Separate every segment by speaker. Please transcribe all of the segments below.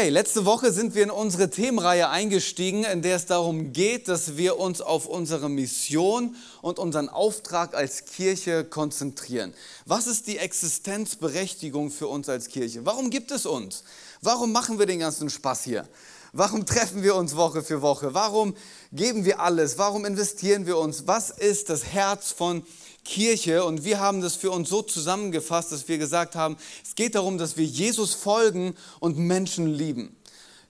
Speaker 1: Okay, letzte Woche sind wir in unsere Themenreihe eingestiegen, in der es darum geht, dass wir uns auf unsere Mission und unseren Auftrag als Kirche konzentrieren. Was ist die Existenzberechtigung für uns als Kirche? Warum gibt es uns? Warum machen wir den ganzen Spaß hier? Warum treffen wir uns Woche für Woche? Warum geben wir alles? Warum investieren wir uns? Was ist das Herz von Kirche und wir haben das für uns so zusammengefasst, dass wir gesagt haben, es geht darum, dass wir Jesus folgen und Menschen lieben.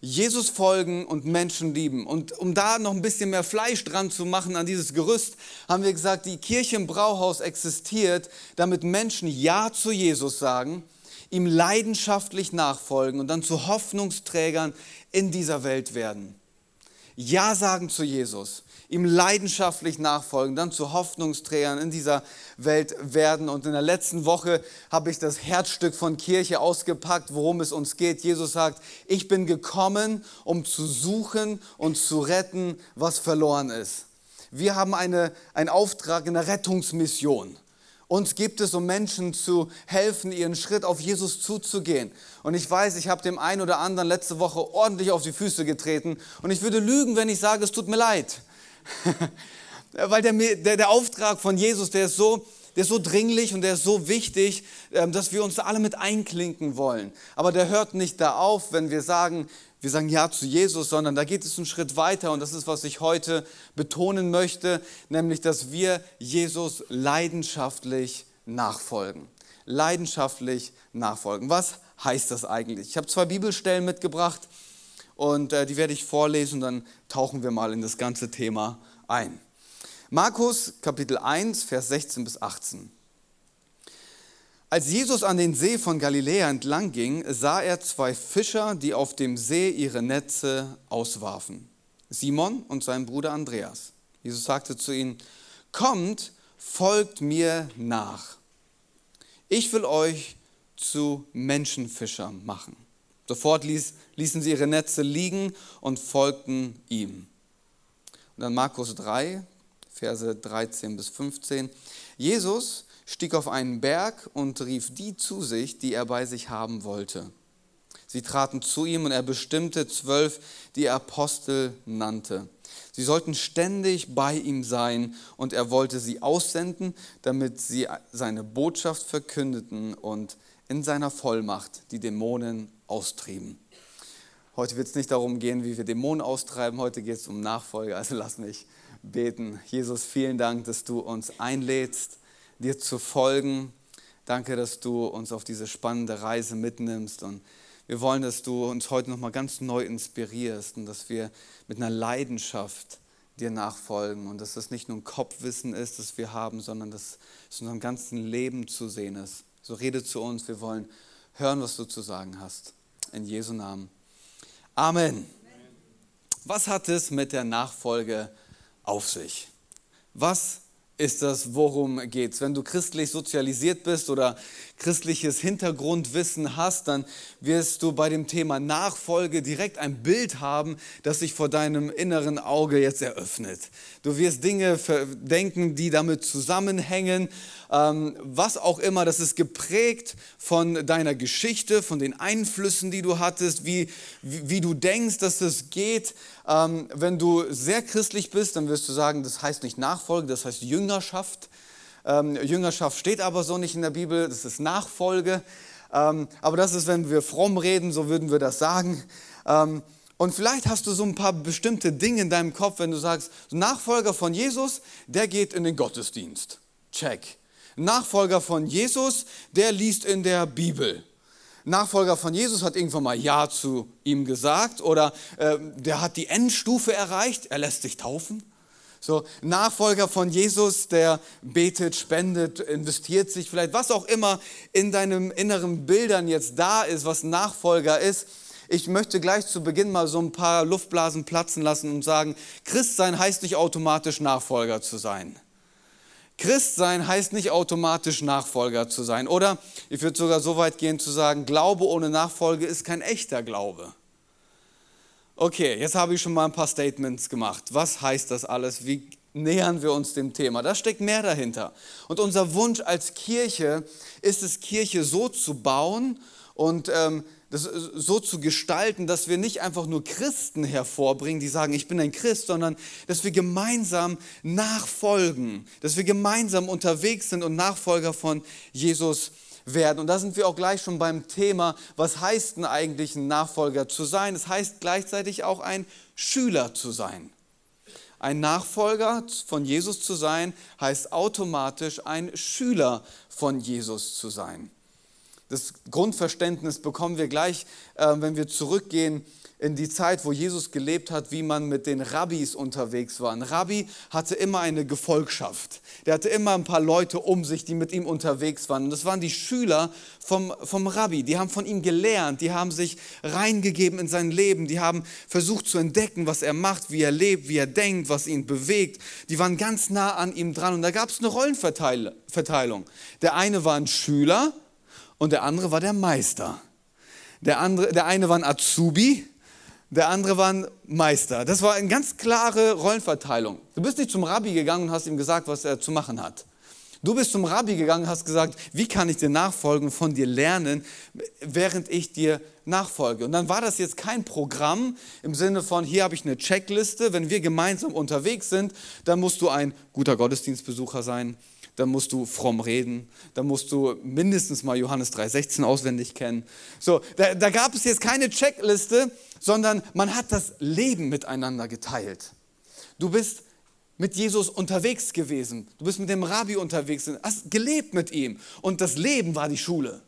Speaker 1: Jesus folgen und Menschen lieben. Und um da noch ein bisschen mehr Fleisch dran zu machen an dieses Gerüst, haben wir gesagt, die Kirche im Brauhaus existiert, damit Menschen Ja zu Jesus sagen, ihm leidenschaftlich nachfolgen und dann zu Hoffnungsträgern in dieser Welt werden. Ja sagen zu Jesus ihm leidenschaftlich nachfolgen, dann zu Hoffnungsträgern in dieser Welt werden. Und in der letzten Woche habe ich das Herzstück von Kirche ausgepackt, worum es uns geht. Jesus sagt, ich bin gekommen, um zu suchen und zu retten, was verloren ist. Wir haben eine, einen Auftrag in der Rettungsmission. Uns gibt es, um Menschen zu helfen, ihren Schritt auf Jesus zuzugehen. Und ich weiß, ich habe dem einen oder anderen letzte Woche ordentlich auf die Füße getreten. Und ich würde lügen, wenn ich sage, es tut mir leid. Weil der, der, der Auftrag von Jesus, der ist so, der ist so dringlich und der ist so wichtig, ähm, dass wir uns alle mit einklinken wollen. Aber der hört nicht da auf, wenn wir sagen, wir sagen Ja zu Jesus, sondern da geht es einen Schritt weiter und das ist, was ich heute betonen möchte, nämlich, dass wir Jesus leidenschaftlich nachfolgen. Leidenschaftlich nachfolgen. Was heißt das eigentlich? Ich habe zwei Bibelstellen mitgebracht und äh, die werde ich vorlesen dann tauchen wir mal in das ganze Thema ein. Markus Kapitel 1, Vers 16 bis 18. Als Jesus an den See von Galiläa entlang ging, sah er zwei Fischer, die auf dem See ihre Netze auswarfen. Simon und sein Bruder Andreas. Jesus sagte zu ihnen, kommt, folgt mir nach. Ich will euch zu Menschenfischern machen. Sofort ließ, ließen sie ihre Netze liegen und folgten ihm. Und dann Markus 3, Verse 13 bis 15. Jesus stieg auf einen Berg und rief die zu sich, die er bei sich haben wollte. Sie traten zu ihm und er bestimmte zwölf, die er Apostel nannte. Sie sollten ständig bei ihm sein und er wollte sie aussenden, damit sie seine Botschaft verkündeten und in seiner Vollmacht die Dämonen austrieben. Heute wird es nicht darum gehen, wie wir Dämonen austreiben, heute geht es um Nachfolge, also lass mich beten. Jesus, vielen Dank, dass du uns einlädst, dir zu folgen. Danke, dass du uns auf diese spannende Reise mitnimmst und wir wollen, dass du uns heute nochmal ganz neu inspirierst und dass wir mit einer Leidenschaft dir nachfolgen und dass das nicht nur ein Kopfwissen ist, das wir haben, sondern dass es in unserem ganzen Leben zu sehen ist. So rede zu uns, wir wollen hören, was du zu sagen hast. In Jesu Namen. Amen. Was hat es mit der Nachfolge auf sich? Was ist das, worum geht es? Wenn du christlich sozialisiert bist oder christliches Hintergrundwissen hast, dann wirst du bei dem Thema Nachfolge direkt ein Bild haben, das sich vor deinem inneren Auge jetzt eröffnet. Du wirst Dinge denken, die damit zusammenhängen, ähm, was auch immer. Das ist geprägt von deiner Geschichte, von den Einflüssen, die du hattest, wie, wie, wie du denkst, dass es geht. Ähm, wenn du sehr christlich bist, dann wirst du sagen, das heißt nicht Nachfolge, das heißt Jüngerschaft. Ähm, Jüngerschaft steht aber so nicht in der Bibel, das ist Nachfolge. Ähm, aber das ist, wenn wir fromm reden, so würden wir das sagen. Ähm, und vielleicht hast du so ein paar bestimmte Dinge in deinem Kopf, wenn du sagst, Nachfolger von Jesus, der geht in den Gottesdienst. Check. Nachfolger von Jesus, der liest in der Bibel. Nachfolger von Jesus hat irgendwann mal Ja zu ihm gesagt oder äh, der hat die Endstufe erreicht, er lässt sich taufen. So, Nachfolger von Jesus, der betet, spendet, investiert sich vielleicht, was auch immer in deinem inneren Bildern jetzt da ist, was Nachfolger ist. Ich möchte gleich zu Beginn mal so ein paar Luftblasen platzen lassen und sagen, Christsein heißt nicht automatisch Nachfolger zu sein. Christsein heißt nicht automatisch Nachfolger zu sein. Oder ich würde sogar so weit gehen zu sagen, Glaube ohne Nachfolge ist kein echter Glaube. Okay, jetzt habe ich schon mal ein paar Statements gemacht. Was heißt das alles? Wie nähern wir uns dem Thema? Da steckt mehr dahinter. Und unser Wunsch als Kirche ist es, Kirche so zu bauen und ähm, das so zu gestalten, dass wir nicht einfach nur Christen hervorbringen, die sagen, ich bin ein Christ, sondern dass wir gemeinsam nachfolgen, dass wir gemeinsam unterwegs sind und Nachfolger von Jesus werden. Und da sind wir auch gleich schon beim Thema, was heißt denn eigentlich ein Nachfolger zu sein? Es heißt gleichzeitig auch ein Schüler zu sein. Ein Nachfolger von Jesus zu sein, heißt automatisch ein Schüler von Jesus zu sein. Das Grundverständnis bekommen wir gleich, äh, wenn wir zurückgehen in die Zeit, wo Jesus gelebt hat, wie man mit den Rabbis unterwegs war. Ein Rabbi hatte immer eine Gefolgschaft. Der hatte immer ein paar Leute um sich, die mit ihm unterwegs waren. Und das waren die Schüler vom, vom Rabbi. Die haben von ihm gelernt, die haben sich reingegeben in sein Leben, die haben versucht zu entdecken, was er macht, wie er lebt, wie er denkt, was ihn bewegt. Die waren ganz nah an ihm dran. Und da gab es eine Rollenverteilung. Der eine war ein Schüler und der andere war der Meister. Der, andere, der eine war ein Azubi, der andere war ein Meister. Das war eine ganz klare Rollenverteilung. Du bist nicht zum Rabbi gegangen und hast ihm gesagt, was er zu machen hat. Du bist zum Rabbi gegangen und hast gesagt, wie kann ich dir nachfolgen von dir lernen, während ich dir nachfolge. Und dann war das jetzt kein Programm im Sinne von, hier habe ich eine Checkliste, wenn wir gemeinsam unterwegs sind, dann musst du ein guter Gottesdienstbesucher sein, dann musst du fromm reden, dann musst du mindestens mal Johannes 3,16 auswendig kennen. So, da, da gab es jetzt keine Checkliste, sondern man hat das Leben miteinander geteilt. Du bist mit Jesus unterwegs gewesen, du bist mit dem Rabbi unterwegs, hast gelebt mit ihm und das Leben war die Schule.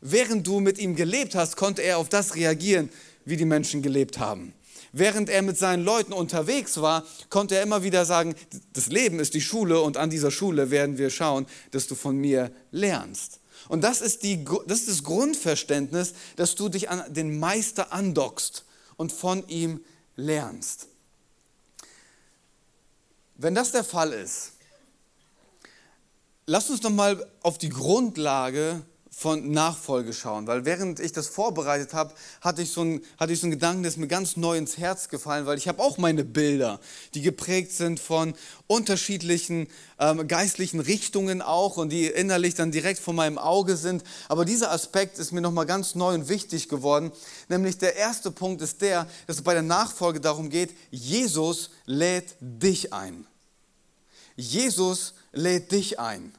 Speaker 1: Während du mit ihm gelebt hast, konnte er auf das reagieren, wie die Menschen gelebt haben während er mit seinen Leuten unterwegs war, konnte er immer wieder sagen, das Leben ist die Schule und an dieser Schule werden wir schauen, dass du von mir lernst. Und das ist, die, das, ist das Grundverständnis, dass du dich an den Meister andockst und von ihm lernst. Wenn das der Fall ist, lass uns noch mal auf die Grundlage von Nachfolge schauen, weil während ich das vorbereitet habe, hatte ich so einen, hatte ich so einen Gedanken, der ist mir ganz neu ins Herz gefallen, weil ich habe auch meine Bilder, die geprägt sind von unterschiedlichen ähm, geistlichen Richtungen auch und die innerlich dann direkt vor meinem Auge sind. Aber dieser Aspekt ist mir nochmal ganz neu und wichtig geworden, nämlich der erste Punkt ist der, dass es bei der Nachfolge darum geht, Jesus lädt dich ein. Jesus lädt dich ein.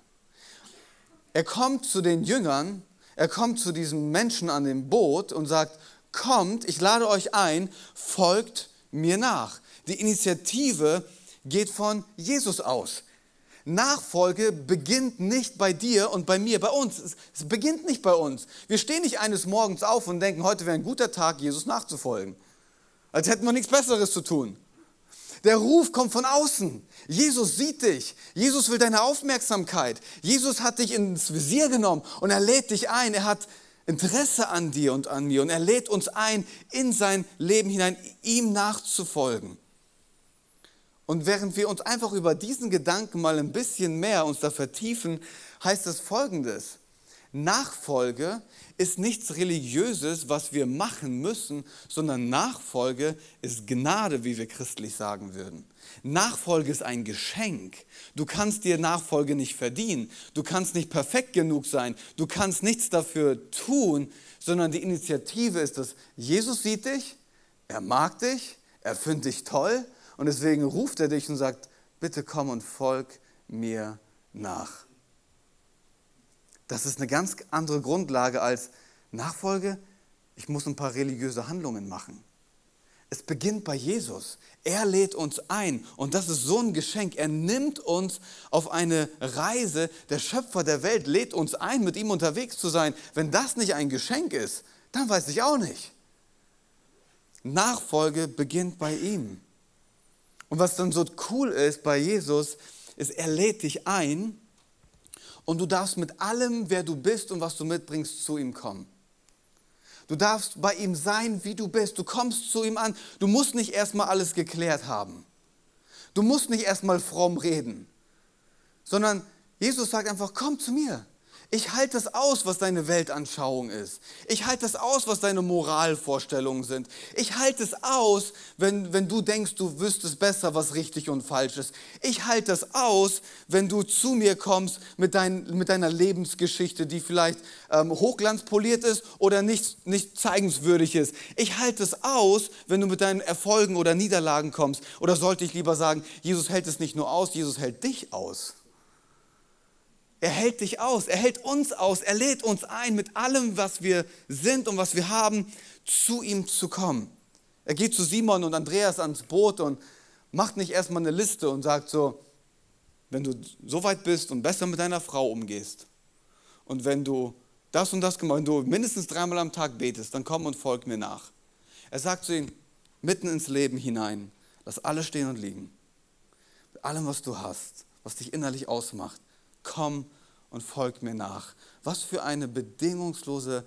Speaker 1: Er kommt zu den Jüngern, er kommt zu diesen Menschen an dem Boot und sagt, kommt, ich lade euch ein, folgt mir nach. Die Initiative geht von Jesus aus. Nachfolge beginnt nicht bei dir und bei mir, bei uns. Es beginnt nicht bei uns. Wir stehen nicht eines Morgens auf und denken, heute wäre ein guter Tag, Jesus nachzufolgen. Als hätten wir nichts Besseres zu tun. Der Ruf kommt von außen. Jesus sieht dich. Jesus will deine Aufmerksamkeit. Jesus hat dich ins Visier genommen und er lädt dich ein. Er hat Interesse an dir und an mir und er lädt uns ein, in sein Leben hinein, ihm nachzufolgen. Und während wir uns einfach über diesen Gedanken mal ein bisschen mehr uns da vertiefen, heißt es folgendes. Nachfolge ist nichts Religiöses, was wir machen müssen, sondern Nachfolge ist Gnade, wie wir christlich sagen würden. Nachfolge ist ein Geschenk. Du kannst dir Nachfolge nicht verdienen. Du kannst nicht perfekt genug sein. Du kannst nichts dafür tun, sondern die Initiative ist dass Jesus sieht dich, er mag dich, er findet dich toll und deswegen ruft er dich und sagt, bitte komm und folg mir nach. Das ist eine ganz andere Grundlage als Nachfolge. Ich muss ein paar religiöse Handlungen machen. Es beginnt bei Jesus. Er lädt uns ein und das ist so ein Geschenk. Er nimmt uns auf eine Reise. Der Schöpfer der Welt lädt uns ein, mit ihm unterwegs zu sein. Wenn das nicht ein Geschenk ist, dann weiß ich auch nicht. Nachfolge beginnt bei ihm. Und was dann so cool ist bei Jesus, ist, er lädt dich ein und du darfst mit allem, wer du bist und was du mitbringst, zu ihm kommen. Du darfst bei ihm sein, wie du bist. Du kommst zu ihm an. Du musst nicht erstmal alles geklärt haben. Du musst nicht erstmal fromm reden, sondern Jesus sagt einfach, komm zu mir. Ich halte das aus, was deine Weltanschauung ist. Ich halte das aus, was deine Moralvorstellungen sind. Ich halte es aus, wenn, wenn du denkst, du wüsstest besser, was richtig und falsch ist. Ich halte es aus, wenn du zu mir kommst mit, dein, mit deiner Lebensgeschichte, die vielleicht ähm, hochglanzpoliert ist oder nicht, nicht zeigenswürdig ist. Ich halte es aus, wenn du mit deinen Erfolgen oder Niederlagen kommst. Oder sollte ich lieber sagen, Jesus hält es nicht nur aus, Jesus hält dich aus. Er hält dich aus, er hält uns aus, er lädt uns ein, mit allem, was wir sind und was wir haben, zu ihm zu kommen. Er geht zu Simon und Andreas ans Boot und macht nicht erstmal eine Liste und sagt so, wenn du so weit bist und besser mit deiner Frau umgehst und wenn du das und das gemacht, wenn du mindestens dreimal am Tag betest, dann komm und folg mir nach. Er sagt zu ihm, mitten ins Leben hinein, lass alles stehen und liegen. Mit allem, was du hast, was dich innerlich ausmacht komm und folg mir nach. Was für eine bedingungslose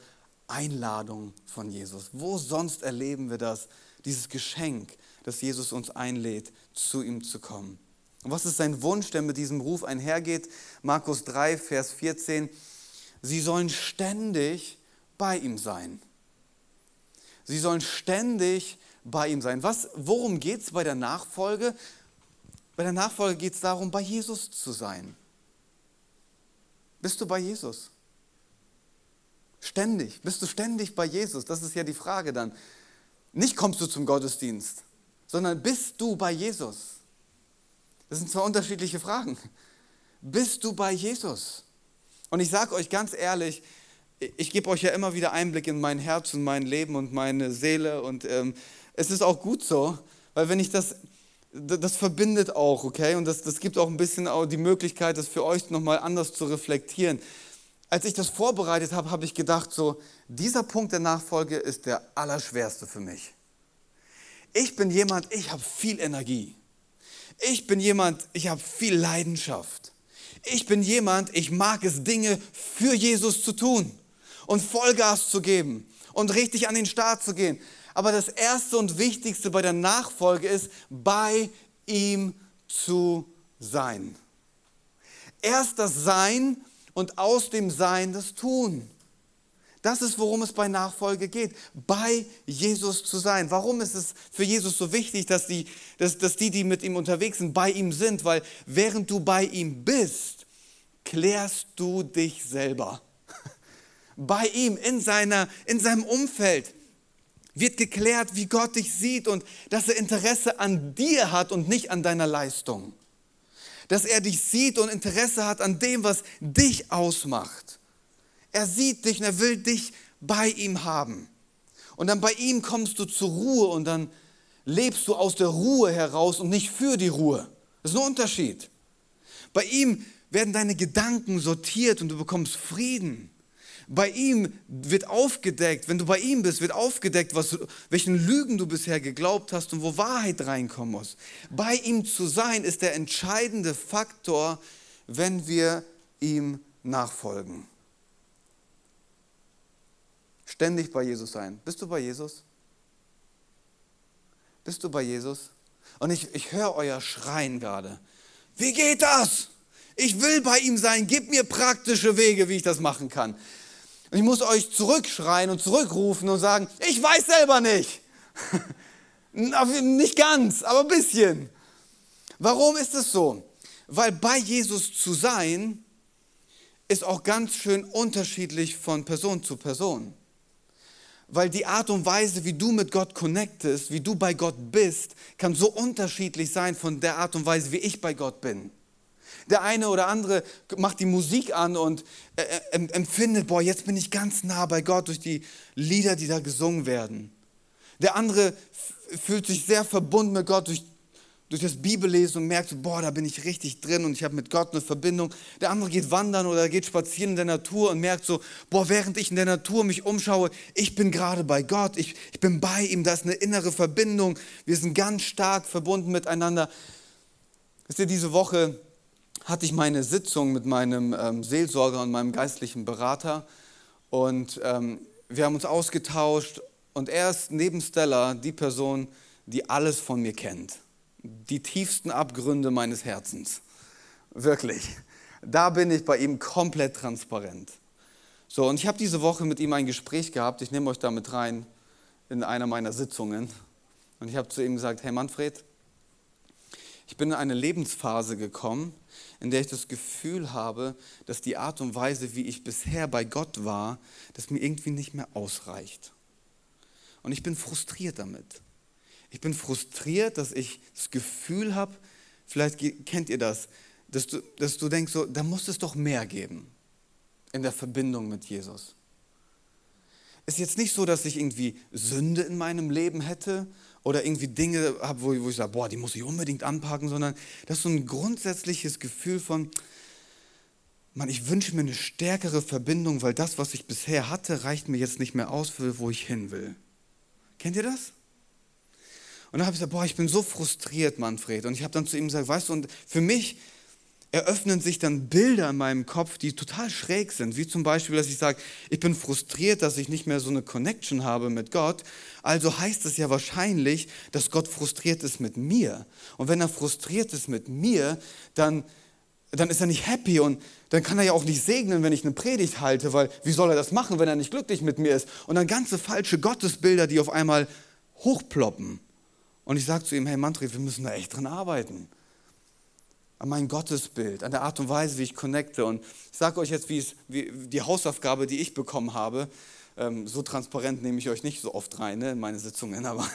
Speaker 1: Einladung von Jesus. Wo sonst erleben wir das, dieses Geschenk, dass Jesus uns einlädt, zu ihm zu kommen? Und was ist sein Wunsch, der mit diesem Ruf einhergeht? Markus 3, Vers 14. Sie sollen ständig bei ihm sein. Sie sollen ständig bei ihm sein. Was, worum geht es bei der Nachfolge? Bei der Nachfolge geht es darum, bei Jesus zu sein. Bist du bei Jesus? Ständig. Bist du ständig bei Jesus? Das ist ja die Frage dann. Nicht kommst du zum Gottesdienst, sondern bist du bei Jesus? Das sind zwei unterschiedliche Fragen. Bist du bei Jesus? Und ich sage euch ganz ehrlich, ich gebe euch ja immer wieder Einblick in mein Herz und mein Leben und meine Seele und ähm, es ist auch gut so, weil wenn ich das das verbindet auch, okay? Und das, das gibt auch ein bisschen auch die Möglichkeit, das für euch nochmal anders zu reflektieren. Als ich das vorbereitet habe, habe ich gedacht, so, dieser Punkt der Nachfolge ist der allerschwerste für mich. Ich bin jemand, ich habe viel Energie. Ich bin jemand, ich habe viel Leidenschaft. Ich bin jemand, ich mag es, Dinge für Jesus zu tun und Vollgas zu geben und richtig an den Start zu gehen. Aber das Erste und Wichtigste bei der Nachfolge ist, bei ihm zu sein. Erst das Sein und aus dem Sein das Tun. Das ist, worum es bei Nachfolge geht, bei Jesus zu sein. Warum ist es für Jesus so wichtig, dass die, dass, dass die, die mit ihm unterwegs sind, bei ihm sind? Weil während du bei ihm bist, klärst du dich selber. Bei ihm, in, seiner, in seinem Umfeld wird geklärt, wie Gott dich sieht und dass er Interesse an dir hat und nicht an deiner Leistung. Dass er dich sieht und Interesse hat an dem, was dich ausmacht. Er sieht dich und er will dich bei ihm haben. Und dann bei ihm kommst du zur Ruhe und dann lebst du aus der Ruhe heraus und nicht für die Ruhe. Das ist ein Unterschied. Bei ihm werden deine Gedanken sortiert und du bekommst Frieden. Bei ihm wird aufgedeckt, wenn du bei ihm bist, wird aufgedeckt, was, welchen Lügen du bisher geglaubt hast und wo Wahrheit reinkommen muss. Bei ihm zu sein ist der entscheidende Faktor, wenn wir ihm nachfolgen. Ständig bei Jesus sein. Bist du bei Jesus? Bist du bei Jesus? Und ich, ich höre euer Schreien gerade. Wie geht das? Ich will bei ihm sein. Gib mir praktische Wege, wie ich das machen kann. Und ich muss euch zurückschreien und zurückrufen und sagen, ich weiß selber nicht. nicht ganz, aber ein bisschen. Warum ist es so? Weil bei Jesus zu sein ist auch ganz schön unterschiedlich von Person zu Person. Weil die Art und Weise, wie du mit Gott connectest, wie du bei Gott bist, kann so unterschiedlich sein von der Art und Weise, wie ich bei Gott bin. Der eine oder andere macht die Musik an und äh, äh, empfindet, boah, jetzt bin ich ganz nah bei Gott durch die Lieder, die da gesungen werden. Der andere fühlt sich sehr verbunden mit Gott durch, durch das Bibellesen und merkt, boah, da bin ich richtig drin und ich habe mit Gott eine Verbindung. Der andere geht wandern oder geht spazieren in der Natur und merkt so, boah, während ich in der Natur mich umschaue, ich bin gerade bei Gott, ich, ich bin bei ihm, da ist eine innere Verbindung, wir sind ganz stark verbunden miteinander. Wisst ihr, diese Woche hatte ich meine Sitzung mit meinem ähm, Seelsorger und meinem geistlichen Berater. Und ähm, wir haben uns ausgetauscht und er ist neben Stella die Person, die alles von mir kennt. Die tiefsten Abgründe meines Herzens. Wirklich. Da bin ich bei ihm komplett transparent. So, und ich habe diese Woche mit ihm ein Gespräch gehabt. Ich nehme euch damit rein in einer meiner Sitzungen. Und ich habe zu ihm gesagt: Hey Manfred, ich bin in eine Lebensphase gekommen, in der ich das Gefühl habe, dass die Art und Weise, wie ich bisher bei Gott war, dass mir irgendwie nicht mehr ausreicht. Und ich bin frustriert damit. Ich bin frustriert, dass ich das Gefühl habe, vielleicht kennt ihr das, dass du, dass du denkst, so, da muss es doch mehr geben in der Verbindung mit Jesus. Ist jetzt nicht so, dass ich irgendwie Sünde in meinem Leben hätte oder irgendwie Dinge habe, wo, wo ich sage, boah, die muss ich unbedingt anpacken, sondern das ist so ein grundsätzliches Gefühl von, man, ich wünsche mir eine stärkere Verbindung, weil das, was ich bisher hatte, reicht mir jetzt nicht mehr aus für, wo ich hin will. Kennt ihr das? Und dann habe ich gesagt, boah, ich bin so frustriert, Manfred. Und ich habe dann zu ihm gesagt, weißt du, und für mich eröffnen sich dann Bilder in meinem Kopf, die total schräg sind. Wie zum Beispiel, dass ich sage, ich bin frustriert, dass ich nicht mehr so eine Connection habe mit Gott. Also heißt es ja wahrscheinlich, dass Gott frustriert ist mit mir. Und wenn er frustriert ist mit mir, dann, dann ist er nicht happy und dann kann er ja auch nicht segnen, wenn ich eine Predigt halte, weil wie soll er das machen, wenn er nicht glücklich mit mir ist? Und dann ganze falsche Gottesbilder, die auf einmal hochploppen. Und ich sage zu ihm, hey Manfred, wir müssen da echt dran arbeiten an mein Gottesbild, an der Art und Weise, wie ich connecte. Und ich sage euch jetzt, wie, es, wie die Hausaufgabe, die ich bekommen habe, ähm, so transparent nehme ich euch nicht so oft rein ne, in meine Sitzungen, aber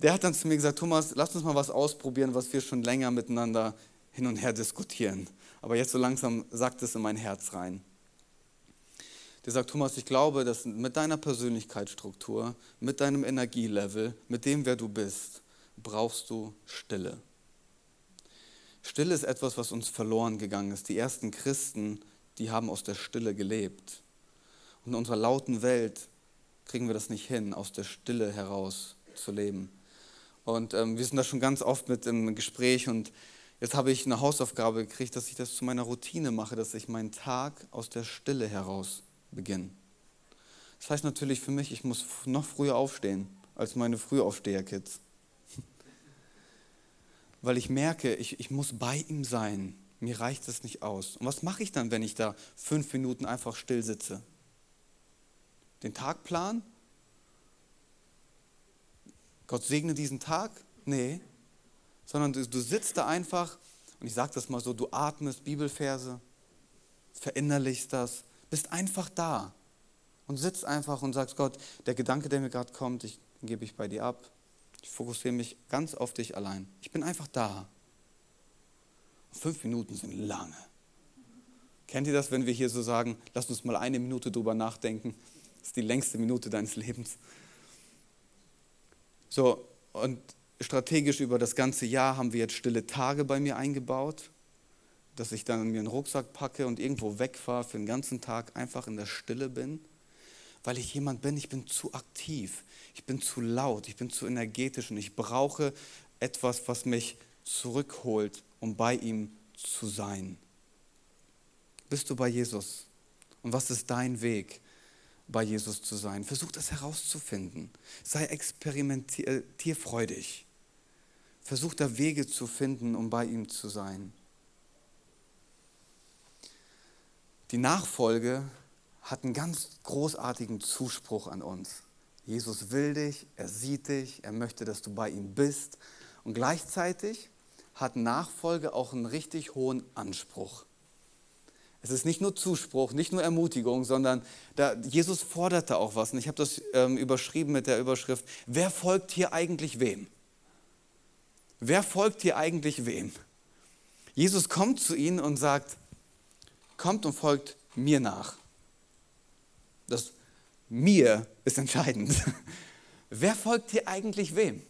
Speaker 1: der hat dann zu mir gesagt, Thomas, lass uns mal was ausprobieren, was wir schon länger miteinander hin und her diskutieren. Aber jetzt so langsam sagt es in mein Herz rein. Der sagt, Thomas, ich glaube, dass mit deiner Persönlichkeitsstruktur, mit deinem Energielevel, mit dem, wer du bist, brauchst du Stille. Stille ist etwas, was uns verloren gegangen ist. Die ersten Christen, die haben aus der Stille gelebt. Und in unserer lauten Welt kriegen wir das nicht hin, aus der Stille heraus zu leben. Und ähm, wir sind da schon ganz oft mit im Gespräch und jetzt habe ich eine Hausaufgabe gekriegt, dass ich das zu meiner Routine mache, dass ich meinen Tag aus der Stille heraus beginne. Das heißt natürlich für mich, ich muss noch früher aufstehen als meine Frühaufsteher-Kids weil ich merke, ich, ich muss bei ihm sein. Mir reicht es nicht aus. Und was mache ich dann, wenn ich da fünf Minuten einfach still sitze? Den Tag planen? Gott segne diesen Tag? Nee. Sondern du, du sitzt da einfach, und ich sage das mal so, du atmest Bibelverse, verinnerlichst das, bist einfach da und sitzt einfach und sagst, Gott, der Gedanke, der mir gerade kommt, ich, gebe ich bei dir ab. Ich fokussiere mich ganz auf dich allein. Ich bin einfach da. Fünf Minuten sind lange. Kennt ihr das, wenn wir hier so sagen, lass uns mal eine Minute drüber nachdenken? Das ist die längste Minute deines Lebens. So, und strategisch über das ganze Jahr haben wir jetzt stille Tage bei mir eingebaut, dass ich dann mir einen Rucksack packe und irgendwo wegfahre für den ganzen Tag, einfach in der Stille bin weil ich jemand bin, ich bin zu aktiv, ich bin zu laut, ich bin zu energetisch und ich brauche etwas, was mich zurückholt, um bei ihm zu sein. Bist du bei Jesus? Und was ist dein Weg, bei Jesus zu sein? Versuch das herauszufinden. Sei experimentierfreudig. Versuch da Wege zu finden, um bei ihm zu sein. Die Nachfolge hat einen ganz großartigen Zuspruch an uns. Jesus will dich, er sieht dich, er möchte, dass du bei ihm bist. Und gleichzeitig hat Nachfolge auch einen richtig hohen Anspruch. Es ist nicht nur Zuspruch, nicht nur Ermutigung, sondern da, Jesus forderte auch was. Und ich habe das ähm, überschrieben mit der Überschrift, wer folgt hier eigentlich wem? Wer folgt hier eigentlich wem? Jesus kommt zu ihnen und sagt, kommt und folgt mir nach. Das mir ist entscheidend. Wer folgt hier eigentlich wem?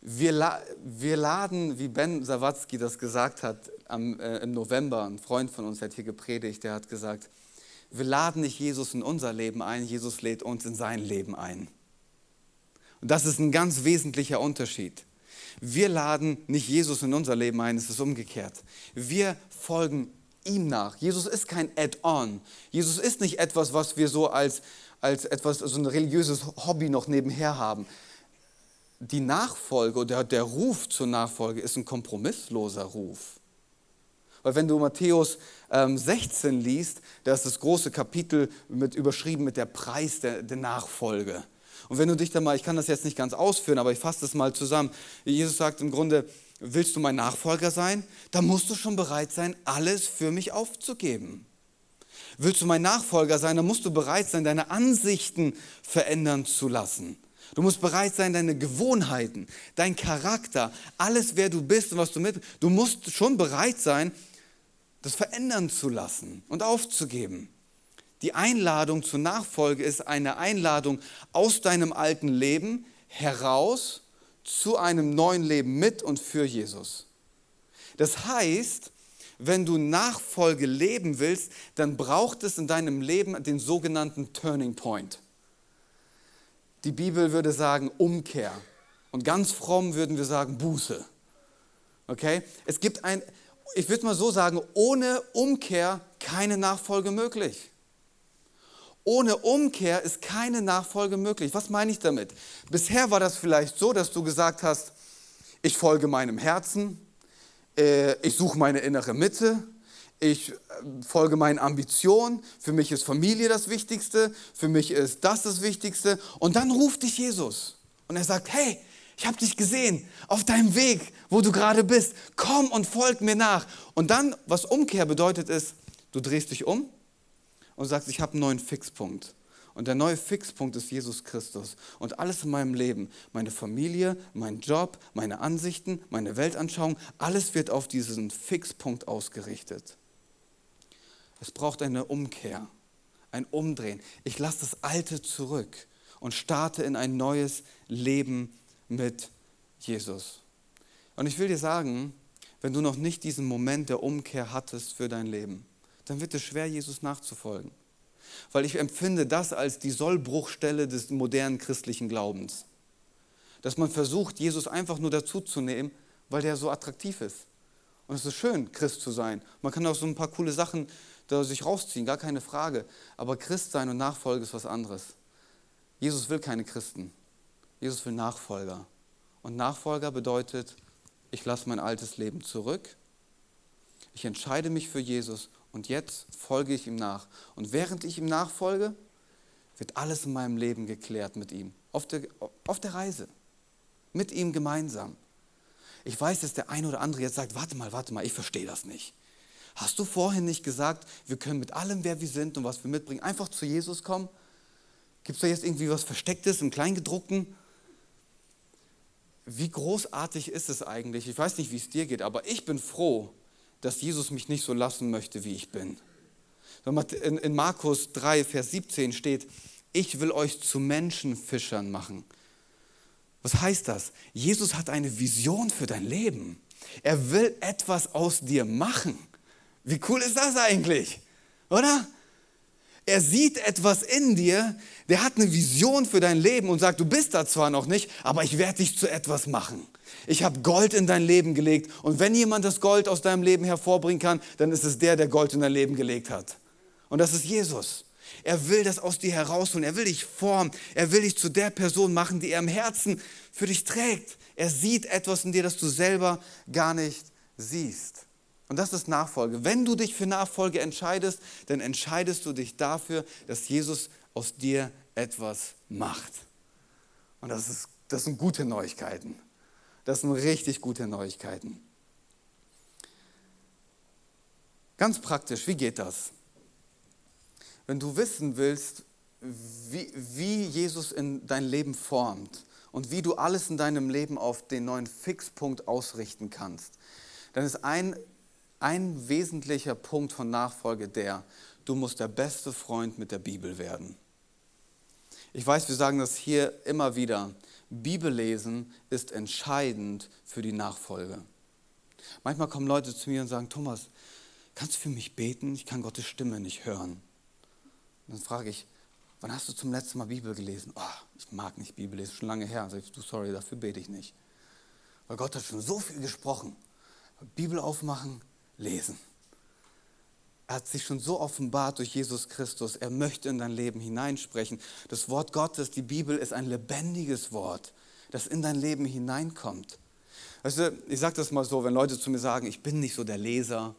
Speaker 1: Wir, la wir laden, wie Ben Sawatzki das gesagt hat am, äh, im November, ein Freund von uns hat hier gepredigt, der hat gesagt, wir laden nicht Jesus in unser Leben ein, Jesus lädt uns in sein Leben ein. Und das ist ein ganz wesentlicher Unterschied. Wir laden nicht Jesus in unser Leben ein, es ist umgekehrt. Wir folgen ihm nach. Jesus ist kein Add-on. Jesus ist nicht etwas, was wir so als, als etwas, so ein religiöses Hobby noch nebenher haben. Die Nachfolge oder der Ruf zur Nachfolge ist ein kompromissloser Ruf. Weil wenn du Matthäus ähm, 16 liest, da ist das große Kapitel mit, überschrieben mit der Preis der, der Nachfolge. Und wenn du dich da mal, ich kann das jetzt nicht ganz ausführen, aber ich fasse das mal zusammen. Jesus sagt im Grunde, willst du mein Nachfolger sein? Dann musst du schon bereit sein, alles für mich aufzugeben. Willst du mein Nachfolger sein, dann musst du bereit sein, deine Ansichten verändern zu lassen. Du musst bereit sein, deine Gewohnheiten, dein Charakter, alles, wer du bist und was du mit, du musst schon bereit sein, das verändern zu lassen und aufzugeben. Die Einladung zur Nachfolge ist eine Einladung aus deinem alten Leben heraus zu einem neuen Leben mit und für Jesus. Das heißt, wenn du Nachfolge leben willst, dann braucht es in deinem Leben den sogenannten Turning Point. Die Bibel würde sagen Umkehr und ganz fromm würden wir sagen Buße. Okay? Es gibt ein, ich würde mal so sagen, ohne Umkehr keine Nachfolge möglich. Ohne Umkehr ist keine Nachfolge möglich. Was meine ich damit? Bisher war das vielleicht so, dass du gesagt hast, ich folge meinem Herzen, äh, ich suche meine innere Mitte, ich äh, folge meinen Ambitionen, für mich ist Familie das Wichtigste, für mich ist das das Wichtigste. Und dann ruft dich Jesus und er sagt, hey, ich habe dich gesehen auf deinem Weg, wo du gerade bist. Komm und folg mir nach. Und dann, was Umkehr bedeutet, ist, du drehst dich um und sagst, ich habe einen neuen Fixpunkt. Und der neue Fixpunkt ist Jesus Christus. Und alles in meinem Leben, meine Familie, mein Job, meine Ansichten, meine Weltanschauung, alles wird auf diesen Fixpunkt ausgerichtet. Es braucht eine Umkehr, ein Umdrehen. Ich lasse das Alte zurück und starte in ein neues Leben mit Jesus. Und ich will dir sagen, wenn du noch nicht diesen Moment der Umkehr hattest für dein Leben, dann wird es schwer, Jesus nachzufolgen. Weil ich empfinde das als die Sollbruchstelle des modernen christlichen Glaubens. Dass man versucht, Jesus einfach nur dazuzunehmen, weil der so attraktiv ist. Und es ist schön, Christ zu sein. Man kann auch so ein paar coole Sachen da sich rausziehen, gar keine Frage. Aber Christ sein und Nachfolge ist was anderes. Jesus will keine Christen. Jesus will Nachfolger. Und Nachfolger bedeutet, ich lasse mein altes Leben zurück, ich entscheide mich für Jesus und jetzt folge ich ihm nach. Und während ich ihm nachfolge, wird alles in meinem Leben geklärt mit ihm. Auf der, auf der Reise. Mit ihm gemeinsam. Ich weiß, dass der eine oder andere jetzt sagt, warte mal, warte mal, ich verstehe das nicht. Hast du vorhin nicht gesagt, wir können mit allem, wer wir sind und was wir mitbringen, einfach zu Jesus kommen? Gibt es da jetzt irgendwie was Verstecktes im Kleingedruckten? wie großartig ist es eigentlich? Ich weiß nicht, wie es dir geht, aber ich bin froh, dass Jesus mich nicht so lassen möchte, wie ich bin. In Markus 3, Vers 17 steht, ich will euch zu Menschenfischern machen. Was heißt das? Jesus hat eine Vision für dein Leben. Er will etwas aus dir machen. Wie cool ist das eigentlich? Oder? Er sieht etwas in dir, der hat eine Vision für dein Leben und sagt, du bist da zwar noch nicht, aber ich werde dich zu etwas machen. Ich habe Gold in dein Leben gelegt und wenn jemand das Gold aus deinem Leben hervorbringen kann, dann ist es der, der Gold in dein Leben gelegt hat. Und das ist Jesus. Er will das aus dir herausholen, er will dich formen, er will dich zu der Person machen, die er im Herzen für dich trägt. Er sieht etwas in dir, das du selber gar nicht siehst. Und das ist Nachfolge. Wenn du dich für Nachfolge entscheidest, dann entscheidest du dich dafür, dass Jesus aus dir etwas macht. Und das, ist, das sind gute Neuigkeiten. Das sind richtig gute Neuigkeiten. Ganz praktisch, wie geht das? Wenn du wissen willst, wie, wie Jesus in dein Leben formt und wie du alles in deinem Leben auf den neuen Fixpunkt ausrichten kannst, dann ist ein ein wesentlicher Punkt von Nachfolge der, du musst der beste Freund mit der Bibel werden. Ich weiß, wir sagen das hier immer wieder. Bibellesen ist entscheidend für die Nachfolge. Manchmal kommen Leute zu mir und sagen, Thomas, kannst du für mich beten? Ich kann Gottes Stimme nicht hören. Und dann frage ich, wann hast du zum letzten Mal Bibel gelesen? Oh, ich mag nicht Bibel lesen, schon lange her. Sage ich, du, sorry, dafür bete ich nicht. Weil Gott hat schon so viel gesprochen. Bibel aufmachen, lesen. Er hat sich schon so offenbart durch Jesus Christus. Er möchte in dein Leben hineinsprechen. Das Wort Gottes, die Bibel, ist ein lebendiges Wort, das in dein Leben hineinkommt. Weißt du, ich sage das mal so, wenn Leute zu mir sagen, ich bin nicht so der Leser,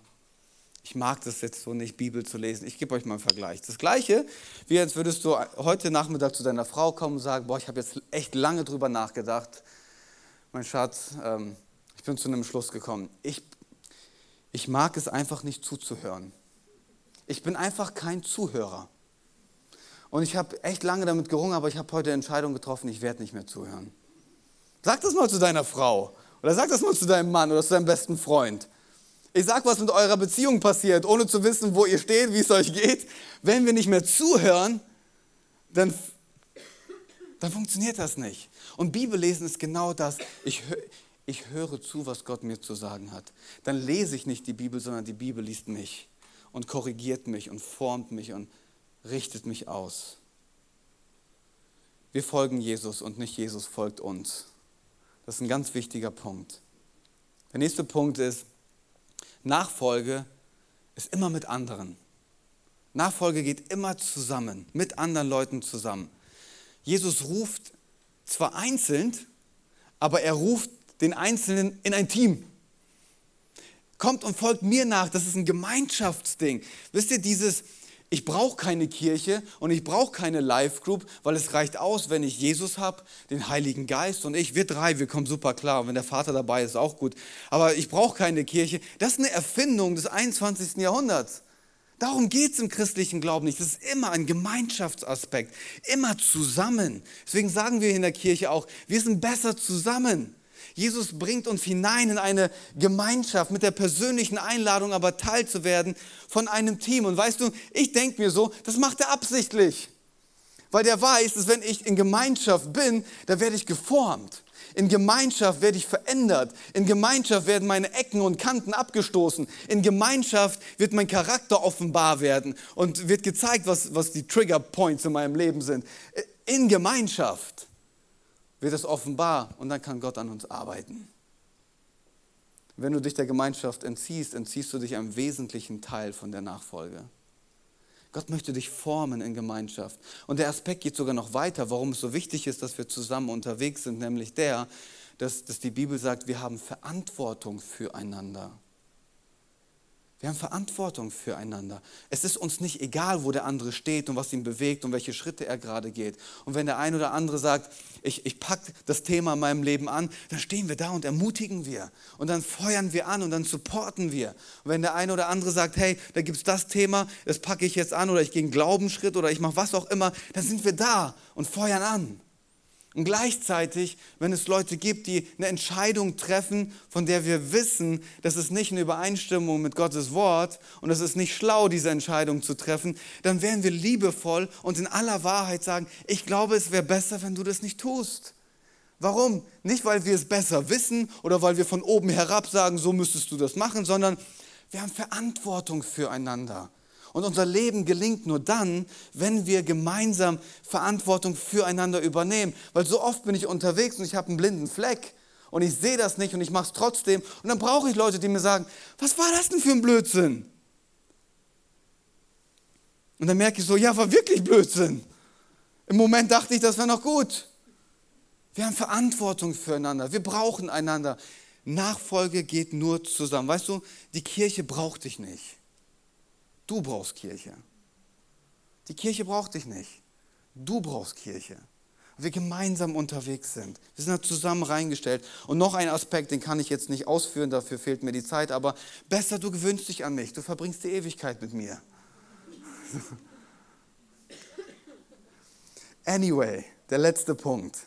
Speaker 1: ich mag das jetzt so nicht, Bibel zu lesen. Ich gebe euch mal einen Vergleich. Das Gleiche, wie als würdest du heute Nachmittag zu deiner Frau kommen und sagen, boah, ich habe jetzt echt lange drüber nachgedacht. Mein Schatz, ähm, ich bin zu einem Schluss gekommen. Ich, ich mag es einfach nicht zuzuhören. Ich bin einfach kein Zuhörer. Und ich habe echt lange damit gerungen, aber ich habe heute Entscheidung getroffen, ich werde nicht mehr zuhören. Sag das mal zu deiner Frau oder sag das mal zu deinem Mann oder zu deinem besten Freund. Ich sag, was mit eurer Beziehung passiert, ohne zu wissen, wo ihr steht, wie es euch geht. Wenn wir nicht mehr zuhören, dann, dann funktioniert das nicht. Und Bibellesen ist genau das. Ich, ich höre zu, was Gott mir zu sagen hat. Dann lese ich nicht die Bibel, sondern die Bibel liest mich und korrigiert mich und formt mich und richtet mich aus. Wir folgen Jesus und nicht Jesus folgt uns. Das ist ein ganz wichtiger Punkt. Der nächste Punkt ist, Nachfolge ist immer mit anderen. Nachfolge geht immer zusammen, mit anderen Leuten zusammen. Jesus ruft zwar einzeln, aber er ruft den Einzelnen in ein Team. Kommt und folgt mir nach, das ist ein Gemeinschaftsding. Wisst ihr, dieses, ich brauche keine Kirche und ich brauche keine Live Group, weil es reicht aus, wenn ich Jesus habe, den Heiligen Geist und ich. Wir drei, wir kommen super klar. Und wenn der Vater dabei ist, auch gut. Aber ich brauche keine Kirche. Das ist eine Erfindung des 21. Jahrhunderts. Darum geht es im christlichen Glauben nicht. Das ist immer ein Gemeinschaftsaspekt, immer zusammen. Deswegen sagen wir in der Kirche auch, wir sind besser zusammen. Jesus bringt uns hinein in eine Gemeinschaft mit der persönlichen Einladung, aber teilzuwerden von einem Team. Und weißt du, ich denke mir so, das macht er absichtlich. Weil der weiß, dass wenn ich in Gemeinschaft bin, da werde ich geformt. In Gemeinschaft werde ich verändert. In Gemeinschaft werden meine Ecken und Kanten abgestoßen. In Gemeinschaft wird mein Charakter offenbar werden und wird gezeigt, was, was die Trigger Points in meinem Leben sind. In Gemeinschaft wird es offenbar und dann kann Gott an uns arbeiten. Wenn du dich der Gemeinschaft entziehst, entziehst du dich einem wesentlichen Teil von der Nachfolge. Gott möchte dich formen in Gemeinschaft. Und der Aspekt geht sogar noch weiter, warum es so wichtig ist, dass wir zusammen unterwegs sind, nämlich der, dass, dass die Bibel sagt, wir haben Verantwortung füreinander. Wir haben Verantwortung füreinander. Es ist uns nicht egal, wo der andere steht und was ihn bewegt und welche Schritte er gerade geht. Und wenn der ein oder andere sagt, ich, ich packe das Thema in meinem Leben an, dann stehen wir da und ermutigen wir. Und dann feuern wir an und dann supporten wir. Und wenn der eine oder andere sagt, hey, da gibt es das Thema, das packe ich jetzt an oder ich gehe einen Glaubensschritt oder ich mache was auch immer, dann sind wir da und feuern an. Und gleichzeitig, wenn es Leute gibt, die eine Entscheidung treffen, von der wir wissen, dass es nicht in Übereinstimmung mit Gottes Wort und es ist nicht schlau, diese Entscheidung zu treffen, dann werden wir liebevoll und in aller Wahrheit sagen, ich glaube, es wäre besser, wenn du das nicht tust. Warum? Nicht, weil wir es besser wissen oder weil wir von oben herab sagen, so müsstest du das machen, sondern wir haben Verantwortung füreinander. Und unser Leben gelingt nur dann, wenn wir gemeinsam Verantwortung füreinander übernehmen. Weil so oft bin ich unterwegs und ich habe einen blinden Fleck und ich sehe das nicht und ich mache es trotzdem. Und dann brauche ich Leute, die mir sagen, was war das denn für ein Blödsinn? Und dann merke ich so, ja, war wirklich Blödsinn. Im Moment dachte ich, das wäre noch gut. Wir haben Verantwortung füreinander. Wir brauchen einander. Nachfolge geht nur zusammen. Weißt du, die Kirche braucht dich nicht. Du brauchst Kirche. Die Kirche braucht dich nicht. Du brauchst Kirche. Wir gemeinsam unterwegs sind. Wir sind da zusammen reingestellt. Und noch ein Aspekt, den kann ich jetzt nicht ausführen, dafür fehlt mir die Zeit, aber besser, du gewöhnst dich an mich. Du verbringst die Ewigkeit mit mir. Anyway, der letzte Punkt.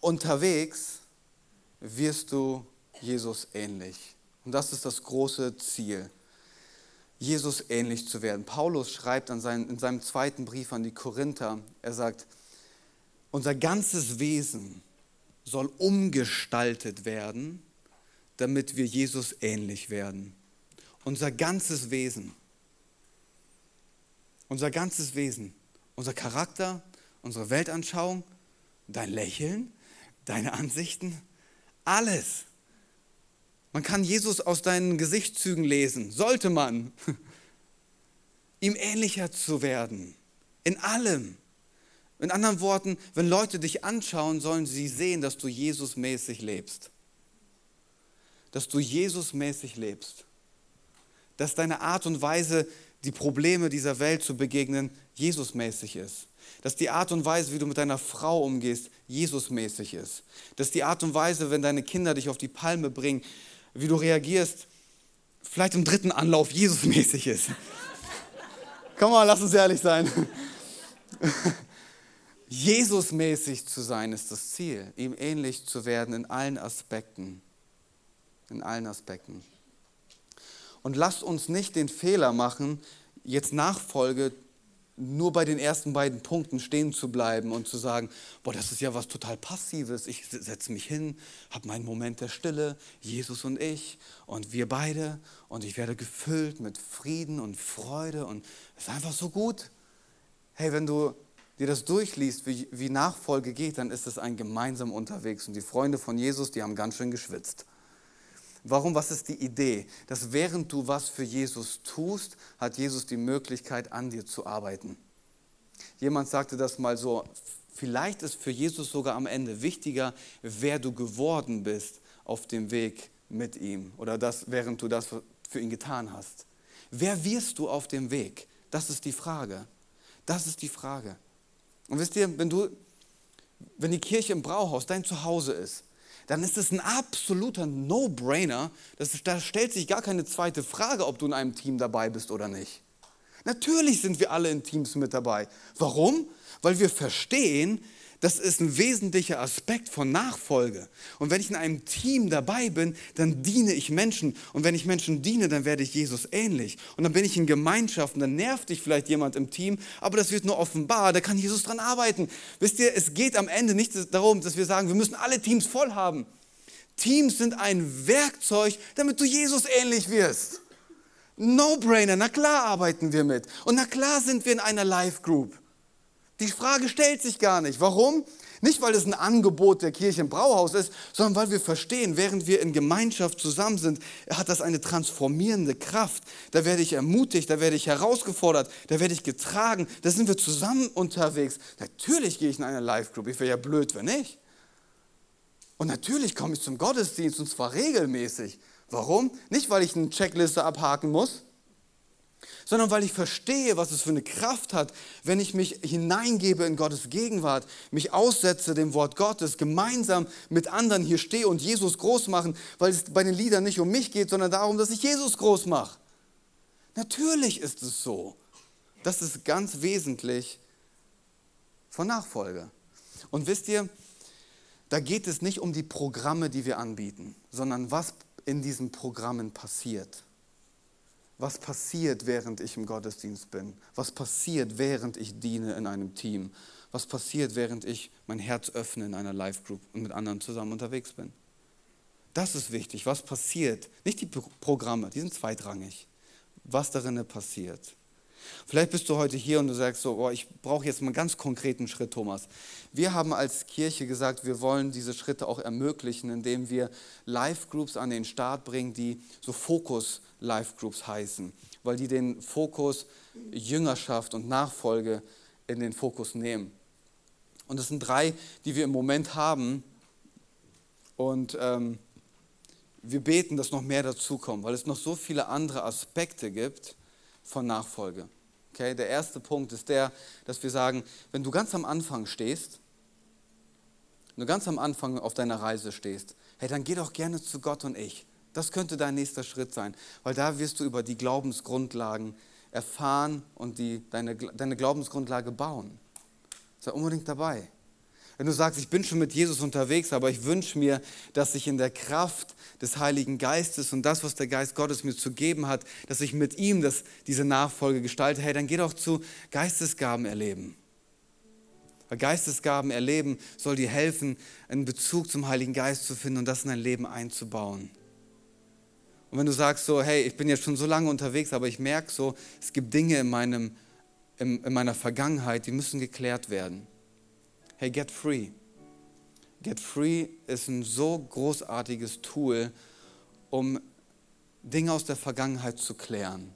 Speaker 1: Unterwegs wirst du Jesus ähnlich. Und das ist das große Ziel, Jesus ähnlich zu werden. Paulus schreibt seinen, in seinem zweiten Brief an die Korinther, er sagt, unser ganzes Wesen soll umgestaltet werden, damit wir Jesus ähnlich werden. Unser ganzes Wesen, unser ganzes Wesen, unser Charakter, unsere Weltanschauung, dein Lächeln, deine Ansichten, alles Man kann Jesus aus deinen Gesichtszügen lesen, sollte man, ihm ähnlicher zu werden, in allem. In anderen Worten, wenn Leute dich anschauen, sollen sie sehen, dass du Jesusmäßig lebst. Dass du Jesusmäßig lebst. Dass deine Art und Weise, die Probleme dieser Welt zu begegnen, Jesusmäßig ist. Dass die Art und Weise, wie du mit deiner Frau umgehst, Jesusmäßig ist. Dass die Art und Weise, wenn deine Kinder dich auf die Palme bringen, wie du reagierst, vielleicht im dritten Anlauf Jesusmäßig ist. Komm mal, lass uns ehrlich sein. Jesusmäßig zu sein ist das Ziel, ihm ähnlich zu werden in allen Aspekten. In allen Aspekten. Und lasst uns nicht den Fehler machen, jetzt Nachfolge nur bei den ersten beiden Punkten stehen zu bleiben und zu sagen, boah, das ist ja was total Passives. Ich setze mich hin, habe meinen Moment der Stille, Jesus und ich und wir beide und ich werde gefüllt mit Frieden und Freude und es ist einfach so gut. Hey, wenn du dir das durchliest, wie, wie Nachfolge geht, dann ist es ein gemeinsam unterwegs und die Freunde von Jesus, die haben ganz schön geschwitzt. Warum? Was ist die Idee? Dass während du was für Jesus tust, hat Jesus die Möglichkeit, an dir zu arbeiten. Jemand sagte das mal so, vielleicht ist für Jesus sogar am Ende wichtiger, wer du geworden bist auf dem Weg mit ihm oder das, während du das für ihn getan hast. Wer wirst du auf dem Weg? Das ist die Frage. Das ist die Frage. Und wisst ihr, wenn du, wenn die Kirche im Brauhaus dein Zuhause ist, dann ist es ein absoluter No-Brainer. Da stellt sich gar keine zweite Frage, ob du in einem Team dabei bist oder nicht. Natürlich sind wir alle in Teams mit dabei. Warum? Weil wir verstehen, das ist ein wesentlicher Aspekt von Nachfolge. Und wenn ich in einem Team dabei bin, dann diene ich Menschen. Und wenn ich Menschen diene, dann werde ich Jesus ähnlich. Und dann bin ich in Gemeinschaft und dann nervt dich vielleicht jemand im Team, aber das wird nur offenbar, da kann Jesus dran arbeiten. Wisst ihr, es geht am Ende nicht darum, dass wir sagen, wir müssen alle Teams voll haben. Teams sind ein Werkzeug, damit du Jesus ähnlich wirst. No-brainer, na klar arbeiten wir mit. Und na klar sind wir in einer Live-Group. Die Frage stellt sich gar nicht. Warum? Nicht, weil es ein Angebot der Kirche im Brauhaus ist, sondern weil wir verstehen, während wir in Gemeinschaft zusammen sind, hat das eine transformierende Kraft. Da werde ich ermutigt, da werde ich herausgefordert, da werde ich getragen, da sind wir zusammen unterwegs. Natürlich gehe ich in eine Live-Group, ich wäre ja blöd, wenn nicht. Und natürlich komme ich zum Gottesdienst und zwar regelmäßig. Warum? Nicht, weil ich eine Checkliste abhaken muss, sondern weil ich verstehe, was es für eine Kraft hat, wenn ich mich hineingebe in Gottes Gegenwart, mich aussetze dem Wort Gottes, gemeinsam mit anderen hier stehe und Jesus groß machen, weil es bei den Liedern nicht um mich geht, sondern darum, dass ich Jesus groß mache. Natürlich ist es so. Das ist ganz wesentlich von Nachfolge. Und wisst ihr, da geht es nicht um die Programme, die wir anbieten, sondern was in diesen Programmen passiert was passiert, während ich im Gottesdienst bin, was passiert, während ich diene in einem Team, was passiert, während ich mein Herz öffne in einer Live-Group und mit anderen zusammen unterwegs bin. Das ist wichtig, was passiert. Nicht die Programme, die sind zweitrangig. Was darin passiert. Vielleicht bist du heute hier und du sagst so, oh, ich brauche jetzt mal einen ganz konkreten Schritt, Thomas. Wir haben als Kirche gesagt, wir wollen diese Schritte auch ermöglichen, indem wir Live-Groups an den Start bringen, die so Fokus-Live-Groups heißen, weil die den Fokus Jüngerschaft und Nachfolge in den Fokus nehmen. Und das sind drei, die wir im Moment haben. Und ähm, wir beten, dass noch mehr dazukommen, weil es noch so viele andere Aspekte gibt von Nachfolge. Okay, der erste Punkt ist der, dass wir sagen, wenn du ganz am Anfang stehst, wenn du ganz am Anfang auf deiner Reise stehst, hey, dann geh doch gerne zu Gott und ich. Das könnte dein nächster Schritt sein, weil da wirst du über die Glaubensgrundlagen erfahren und die, deine, deine Glaubensgrundlage bauen. Sei unbedingt dabei. Wenn du sagst, ich bin schon mit Jesus unterwegs, aber ich wünsche mir, dass ich in der Kraft des Heiligen Geistes und das, was der Geist Gottes mir zu geben hat, dass ich mit ihm das, diese Nachfolge gestalte, hey, dann geh doch zu Geistesgaben erleben. Weil Geistesgaben erleben soll dir helfen, einen Bezug zum Heiligen Geist zu finden und das in dein Leben einzubauen. Und wenn du sagst so, hey, ich bin jetzt schon so lange unterwegs, aber ich merke so, es gibt Dinge in, meinem, in, in meiner Vergangenheit, die müssen geklärt werden hey, get free. Get free ist ein so großartiges Tool, um Dinge aus der Vergangenheit zu klären.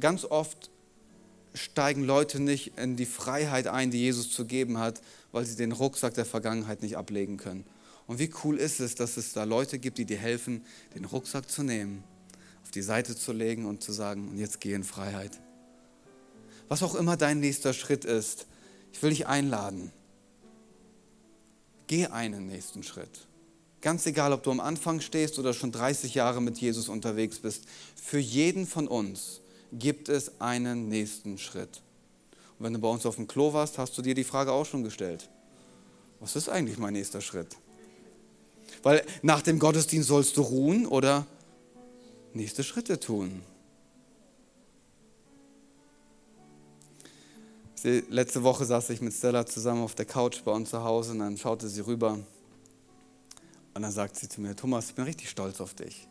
Speaker 1: Ganz oft steigen Leute nicht in die Freiheit ein, die Jesus zu geben hat, weil sie den Rucksack der Vergangenheit nicht ablegen können. Und wie cool ist es, dass es da Leute gibt, die dir helfen, den Rucksack zu nehmen, auf die Seite zu legen und zu sagen, und jetzt geh in Freiheit. Was auch immer dein nächster Schritt ist, ich will dich einladen. Geh einen nächsten Schritt. Ganz egal, ob du am Anfang stehst oder schon 30 Jahre mit Jesus unterwegs bist. Für jeden von uns gibt es einen nächsten Schritt. Und wenn du bei uns auf dem Klo warst, hast du dir die Frage auch schon gestellt. Was ist eigentlich mein nächster Schritt? Weil nach dem Gottesdienst sollst du ruhen oder nächste Schritte tun. Letzte Woche saß ich mit Stella zusammen auf der Couch bei uns zu Hause und dann schaute sie rüber und dann sagt sie zu mir, Thomas, ich bin richtig stolz auf dich.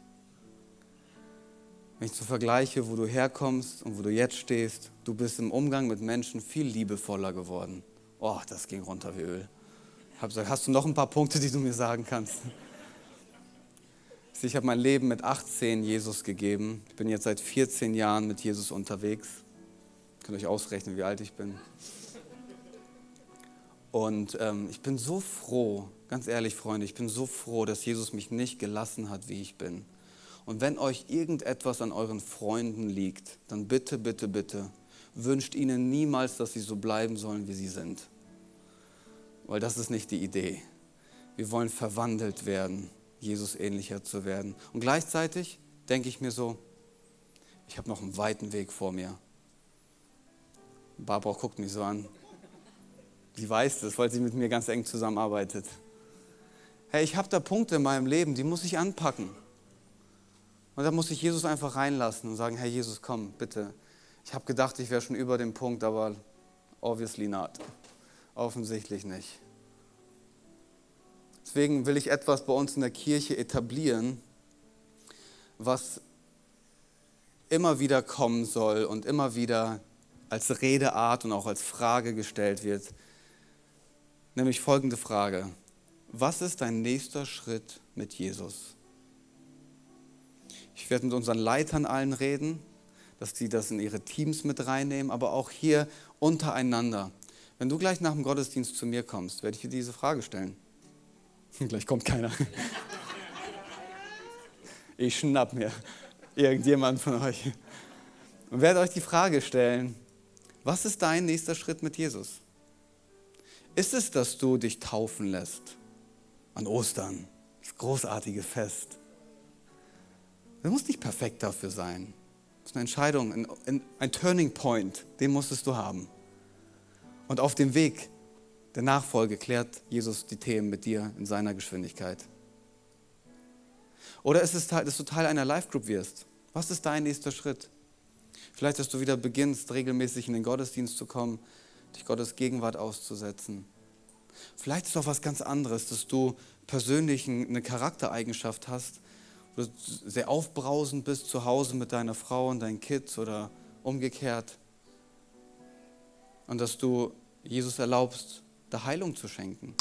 Speaker 1: Wenn ich so vergleiche, wo du herkommst und wo du jetzt stehst, du bist im Umgang mit Menschen viel liebevoller geworden. Oh, das ging runter wie Öl. Ich habe gesagt, hast du noch ein paar Punkte, die du mir sagen kannst? Ich habe mein Leben mit 18 Jesus gegeben. Ich bin jetzt seit 14 Jahren mit Jesus unterwegs. Könnt euch ausrechnen, wie alt ich bin. Und ähm, ich bin so froh, ganz ehrlich, Freunde, ich bin so froh, dass Jesus mich nicht gelassen hat, wie ich bin. Und wenn euch irgendetwas an euren Freunden liegt, dann bitte, bitte, bitte, wünscht ihnen niemals, dass sie so bleiben sollen, wie sie sind weil das ist nicht die Idee. Wir wollen verwandelt werden, Jesus ähnlicher zu werden. Und gleichzeitig denke ich mir so, ich habe noch einen weiten Weg vor mir. Barbara guckt mich so an. Sie weiß das, weil sie mit mir ganz eng zusammenarbeitet. Hey, ich habe da Punkte in meinem Leben, die muss ich anpacken. Und da muss ich Jesus einfach reinlassen und sagen, Herr Jesus, komm, bitte. Ich habe gedacht, ich wäre schon über dem Punkt, aber obviously not. Offensichtlich nicht. Deswegen will ich etwas bei uns in der Kirche etablieren, was immer wieder kommen soll und immer wieder als Redeart und auch als Frage gestellt wird. Nämlich folgende Frage. Was ist dein nächster Schritt mit Jesus? Ich werde mit unseren Leitern allen reden, dass sie das in ihre Teams mit reinnehmen, aber auch hier untereinander. Wenn du gleich nach dem Gottesdienst zu mir kommst, werde ich dir diese Frage stellen. Gleich kommt keiner. Ich schnapp mir irgendjemand von euch und werde euch die Frage stellen, was ist dein nächster Schritt mit Jesus? Ist es, dass du dich taufen lässt an Ostern, das großartige Fest? Du musst nicht perfekt dafür sein. Das ist eine Entscheidung, ein, ein Turning Point, den musstest du haben. Und auf dem Weg der Nachfolge klärt Jesus die Themen mit dir in seiner Geschwindigkeit. Oder ist es, dass du Teil einer Live-Group wirst? Was ist dein nächster Schritt? Vielleicht, dass du wieder beginnst, regelmäßig in den Gottesdienst zu kommen, dich Gottes Gegenwart auszusetzen. Vielleicht ist auch was ganz anderes, dass du persönlich eine Charaktereigenschaft hast, wo du sehr aufbrausend bist zu Hause mit deiner Frau und deinen Kids oder umgekehrt. Und dass du Jesus erlaubst, der Heilung zu schenken.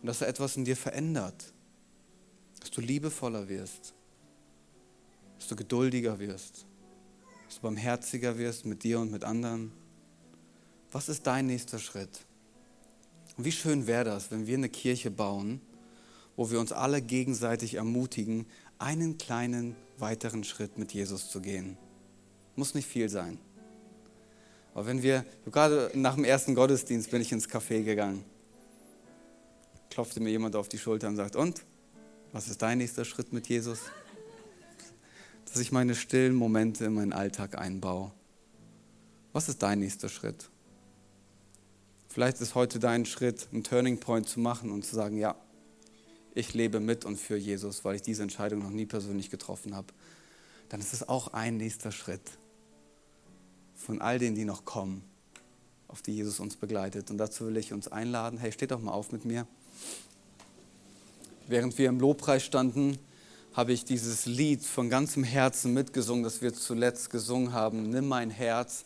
Speaker 1: Und dass er etwas in dir verändert, dass du liebevoller wirst, dass du geduldiger wirst, dass du barmherziger wirst mit dir und mit anderen. Was ist dein nächster Schritt? Und wie schön wäre das, wenn wir eine Kirche bauen, wo wir uns alle gegenseitig ermutigen, einen kleinen weiteren Schritt mit Jesus zu gehen. Muss nicht viel sein. Aber wenn wir, gerade nach dem ersten Gottesdienst bin ich ins Café gegangen, klopfte mir jemand auf die Schulter und sagt, und, was ist dein nächster Schritt mit Jesus? Dass ich meine stillen Momente in meinen Alltag einbaue. Was ist dein nächster Schritt? Vielleicht ist heute dein Schritt, einen Turning Point zu machen und zu sagen, ja, ich lebe mit und für Jesus, weil ich diese Entscheidung noch nie persönlich getroffen habe. Dann ist es auch ein nächster Schritt von all denen, die noch kommen, auf die Jesus uns begleitet. Und dazu will ich uns einladen. Hey, steht doch mal auf mit mir. Während wir im Lobpreis standen, habe ich dieses Lied von ganzem Herzen mitgesungen, das wir zuletzt gesungen haben. Nimm mein Herz,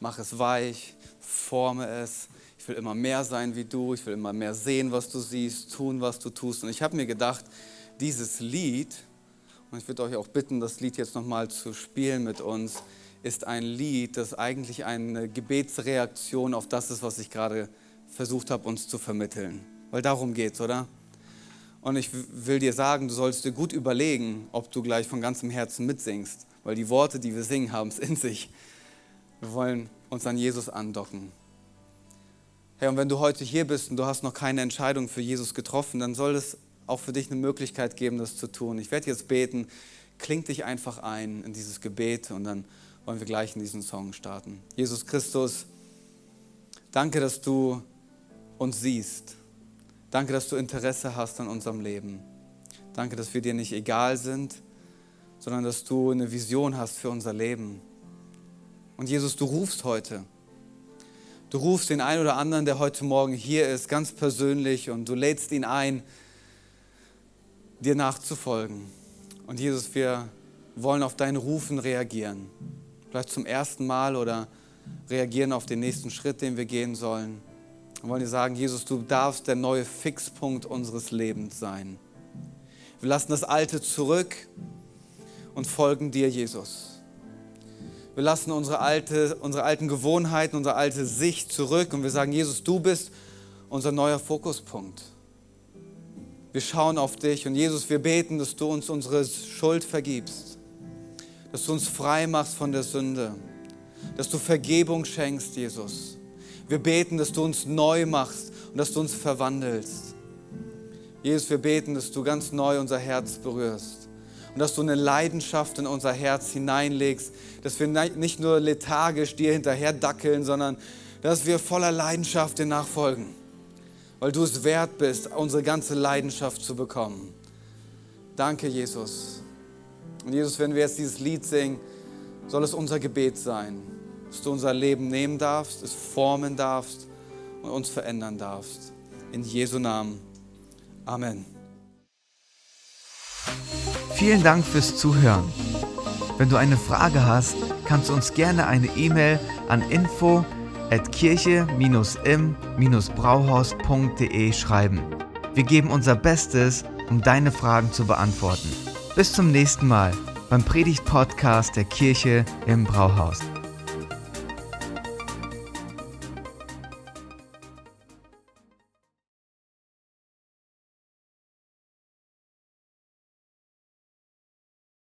Speaker 1: mach es weich, forme es. Ich will immer mehr sein wie du, ich will immer mehr sehen, was du siehst, tun, was du tust. Und ich habe mir gedacht, dieses Lied, und ich würde euch auch bitten, das Lied jetzt nochmal zu spielen mit uns, ist ein Lied, das eigentlich eine Gebetsreaktion auf das ist, was ich gerade versucht habe, uns zu vermitteln. Weil darum geht es, oder? Und ich will dir sagen, du sollst dir gut überlegen, ob du gleich von ganzem Herzen mitsingst. Weil die Worte, die wir singen, haben es in sich. Wir wollen uns an Jesus andocken. Hey, und wenn du heute hier bist und du hast noch keine Entscheidung für Jesus getroffen, dann soll es auch für dich eine Möglichkeit geben, das zu tun. Ich werde jetzt beten. Kling dich einfach ein in dieses Gebet und dann wollen wir gleich in diesen Song starten. Jesus Christus, danke, dass du uns siehst. Danke, dass du Interesse hast an unserem Leben. Danke, dass wir dir nicht egal sind, sondern dass du eine Vision hast für unser Leben. Und Jesus, du rufst heute. Du rufst den einen oder anderen, der heute Morgen hier ist, ganz persönlich und du lädst ihn ein, dir nachzufolgen. Und Jesus, wir wollen auf dein Rufen reagieren. Vielleicht zum ersten Mal oder reagieren auf den nächsten Schritt, den wir gehen sollen. Wir wollen dir sagen, Jesus, du darfst der neue Fixpunkt unseres Lebens sein. Wir lassen das Alte zurück und folgen dir, Jesus. Wir lassen unsere, alte, unsere alten Gewohnheiten, unsere alte Sicht zurück und wir sagen, Jesus, du bist unser neuer Fokuspunkt. Wir schauen auf dich und Jesus, wir beten, dass du uns unsere Schuld vergibst, dass du uns frei machst von der Sünde, dass du Vergebung schenkst, Jesus. Wir beten, dass du uns neu machst und dass du uns verwandelst. Jesus, wir beten, dass du ganz neu unser Herz berührst und dass du eine Leidenschaft in unser Herz hineinlegst, dass wir nicht nur lethargisch dir hinterher dackeln, sondern dass wir voller Leidenschaft dir nachfolgen weil du es wert bist, unsere ganze Leidenschaft zu bekommen. Danke, Jesus. Und Jesus, wenn wir jetzt dieses Lied singen, soll es unser Gebet sein, dass du unser Leben nehmen darfst, es formen darfst und uns verändern darfst. In Jesu Namen. Amen.
Speaker 2: Vielen Dank fürs Zuhören. Wenn du eine Frage hast, kannst du uns gerne eine E-Mail an info@ at kirche-im-brauhaus.de schreiben. Wir geben unser Bestes, um deine Fragen zu beantworten. Bis zum nächsten Mal beim Predigt-Podcast der Kirche im Brauhaus.